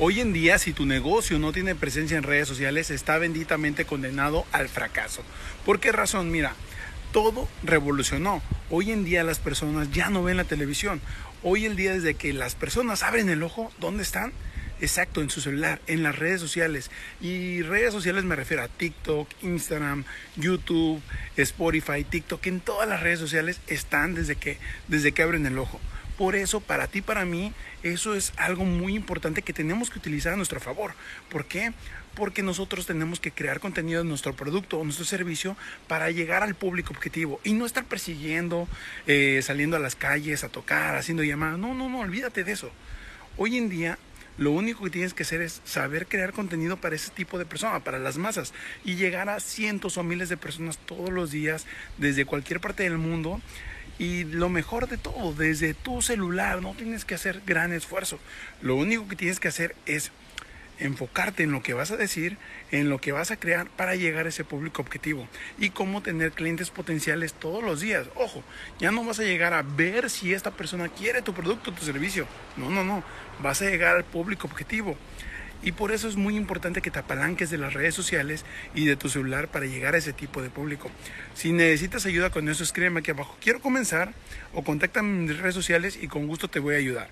Hoy en día, si tu negocio no tiene presencia en redes sociales, está benditamente condenado al fracaso. ¿Por qué razón? Mira, todo revolucionó. Hoy en día las personas ya no ven la televisión. Hoy en día desde que las personas abren el ojo, ¿dónde están? Exacto, en su celular, en las redes sociales. Y redes sociales me refiero a TikTok, Instagram, YouTube, Spotify, TikTok. En todas las redes sociales están desde que, desde que abren el ojo. Por eso, para ti, para mí, eso es algo muy importante que tenemos que utilizar a nuestro favor. ¿Por qué? Porque nosotros tenemos que crear contenido de nuestro producto o nuestro servicio para llegar al público objetivo y no estar persiguiendo, eh, saliendo a las calles a tocar, haciendo llamadas. No, no, no, olvídate de eso. Hoy en día lo único que tienes que hacer es saber crear contenido para ese tipo de personas, para las masas, y llegar a cientos o miles de personas todos los días desde cualquier parte del mundo y lo mejor de todo, desde tu celular, no tienes que hacer gran esfuerzo. Lo único que tienes que hacer es enfocarte en lo que vas a decir, en lo que vas a crear para llegar a ese público objetivo y cómo tener clientes potenciales todos los días. Ojo, ya no vas a llegar a ver si esta persona quiere tu producto tu servicio. No, no, no. Vas a llegar al público objetivo. Y por eso es muy importante que te apalanques de las redes sociales y de tu celular para llegar a ese tipo de público. Si necesitas ayuda con eso, escríbeme aquí abajo. Quiero comenzar o contáctame en mis redes sociales y con gusto te voy a ayudar.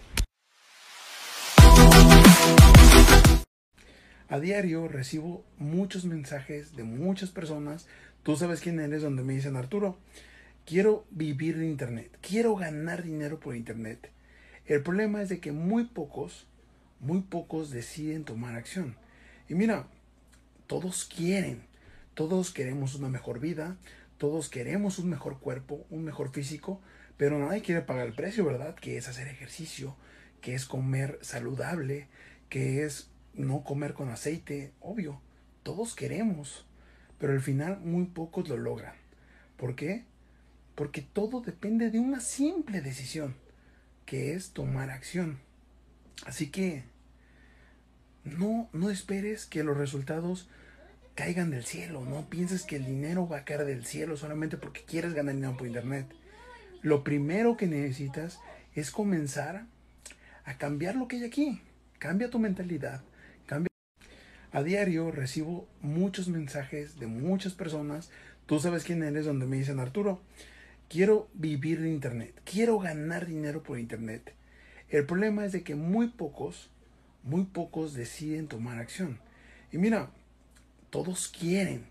A diario recibo muchos mensajes de muchas personas. Tú sabes quién eres, donde me dicen Arturo, quiero vivir de Internet, quiero ganar dinero por Internet. El problema es de que muy pocos muy pocos deciden tomar acción. Y mira, todos quieren, todos queremos una mejor vida, todos queremos un mejor cuerpo, un mejor físico, pero nadie quiere pagar el precio, ¿verdad? Que es hacer ejercicio, que es comer saludable, que es no comer con aceite, obvio, todos queremos, pero al final muy pocos lo logran. ¿Por qué? Porque todo depende de una simple decisión, que es tomar acción. Así que no, no esperes que los resultados caigan del cielo. No pienses que el dinero va a caer del cielo solamente porque quieres ganar dinero por internet. Lo primero que necesitas es comenzar a cambiar lo que hay aquí. Cambia tu mentalidad. Cambia. A diario recibo muchos mensajes de muchas personas. Tú sabes quién eres donde me dicen Arturo. Quiero vivir de internet. Quiero ganar dinero por internet. El problema es de que muy pocos, muy pocos deciden tomar acción. Y mira, todos quieren,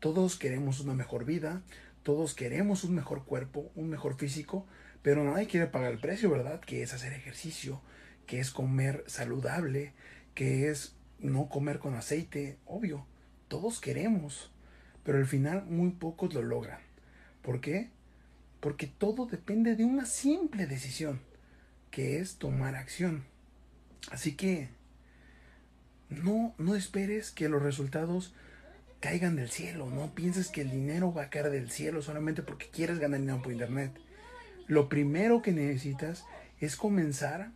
todos queremos una mejor vida, todos queremos un mejor cuerpo, un mejor físico, pero nadie quiere pagar el precio, ¿verdad? Que es hacer ejercicio, que es comer saludable, que es no comer con aceite, obvio, todos queremos, pero al final muy pocos lo logran. ¿Por qué? Porque todo depende de una simple decisión que es tomar acción. Así que no, no esperes que los resultados caigan del cielo, no pienses que el dinero va a caer del cielo solamente porque quieres ganar dinero por internet. Lo primero que necesitas es comenzar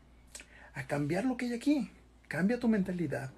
a cambiar lo que hay aquí. Cambia tu mentalidad,